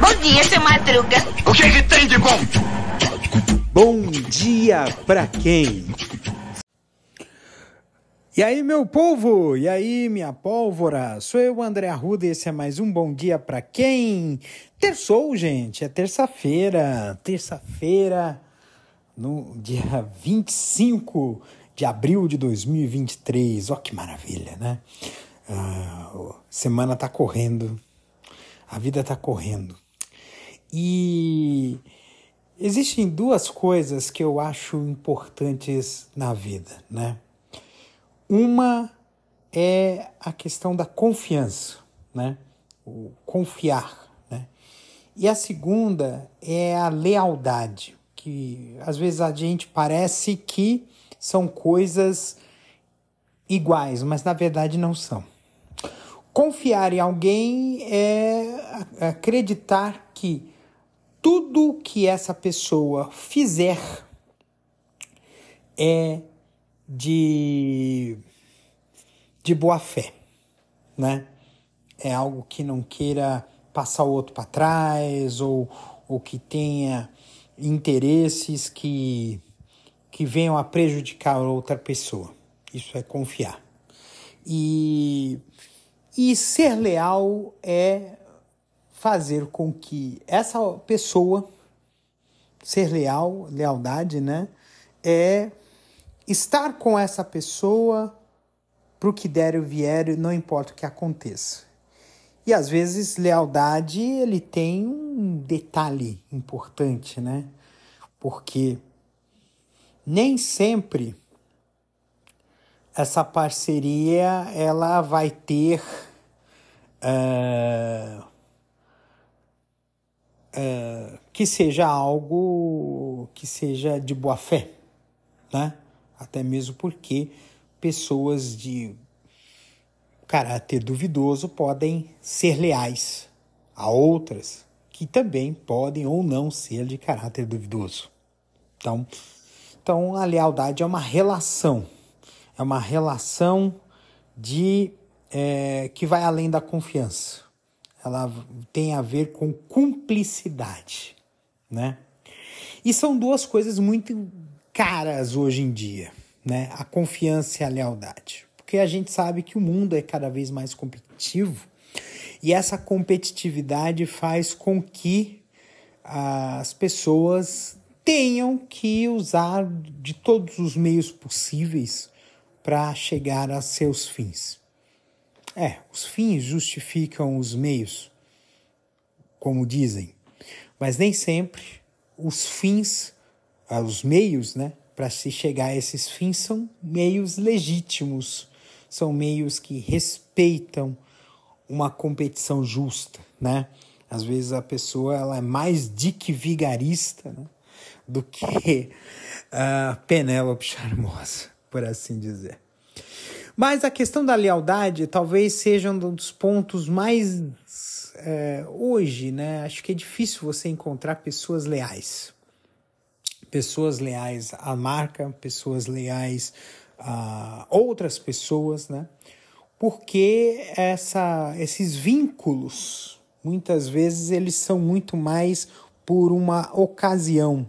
Bom dia, seu Madruga. O que, que tem de bom? Bom dia pra quem? E aí, meu povo? E aí, minha pólvora? Sou eu, André Arruda, e esse é mais um Bom Dia Pra Quem? Terçou, gente, é terça-feira. Terça-feira, no dia 25 de abril de 2023. Ó, que maravilha, né? Ah, semana tá correndo, a vida tá correndo. E existem duas coisas que eu acho importantes na vida, né? Uma é a questão da confiança, né? O confiar, né? E a segunda é a lealdade, que às vezes a gente parece que são coisas iguais, mas na verdade não são. Confiar em alguém é acreditar que tudo que essa pessoa fizer é de, de boa fé, né? É algo que não queira passar o outro para trás ou, ou que tenha interesses que, que venham a prejudicar outra pessoa. Isso é confiar. E, e ser leal é fazer com que essa pessoa, ser leal, lealdade, né? É estar com essa pessoa para o que der e vier, não importa o que aconteça. E às vezes lealdade ele tem um detalhe importante, né? Porque nem sempre essa parceria ela vai ter uh, uh, que seja algo que seja de boa fé, né? até mesmo porque pessoas de caráter duvidoso podem ser leais a outras que também podem ou não ser de caráter duvidoso. Então, então a lealdade é uma relação, é uma relação de é, que vai além da confiança. Ela tem a ver com cumplicidade, né? E são duas coisas muito caras hoje em dia, né? A confiança e a lealdade. Porque a gente sabe que o mundo é cada vez mais competitivo e essa competitividade faz com que as pessoas tenham que usar de todos os meios possíveis para chegar a seus fins. É, os fins justificam os meios, como dizem, mas nem sempre os fins os meios, né, para se chegar a esses fins são meios legítimos, são meios que respeitam uma competição justa, né? Às vezes a pessoa ela é mais dick vigarista né, do que a Penélope Charmosa, por assim dizer. Mas a questão da lealdade talvez seja um dos pontos mais é, hoje, né? Acho que é difícil você encontrar pessoas leais pessoas leais à marca, pessoas leais a outras pessoas, né? Porque essa, esses vínculos, muitas vezes, eles são muito mais por uma ocasião,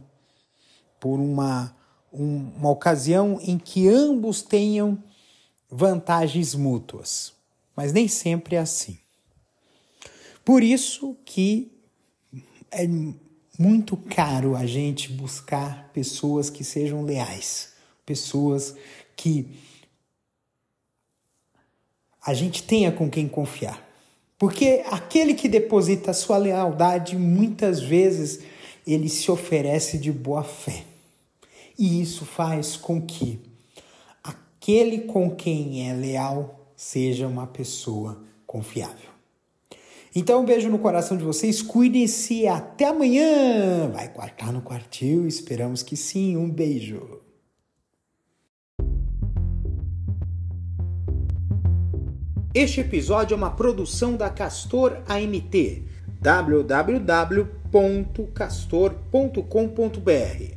por uma, um, uma ocasião em que ambos tenham vantagens mútuas. Mas nem sempre é assim. Por isso que é muito caro a gente buscar pessoas que sejam leais, pessoas que a gente tenha com quem confiar. Porque aquele que deposita sua lealdade, muitas vezes ele se oferece de boa fé. E isso faz com que aquele com quem é leal seja uma pessoa confiável. Então, um beijo no coração de vocês, cuidem-se até amanhã! Vai quartar no quartil? Esperamos que sim. Um beijo! Este episódio é uma produção da Castor AMT www.castor.com.br.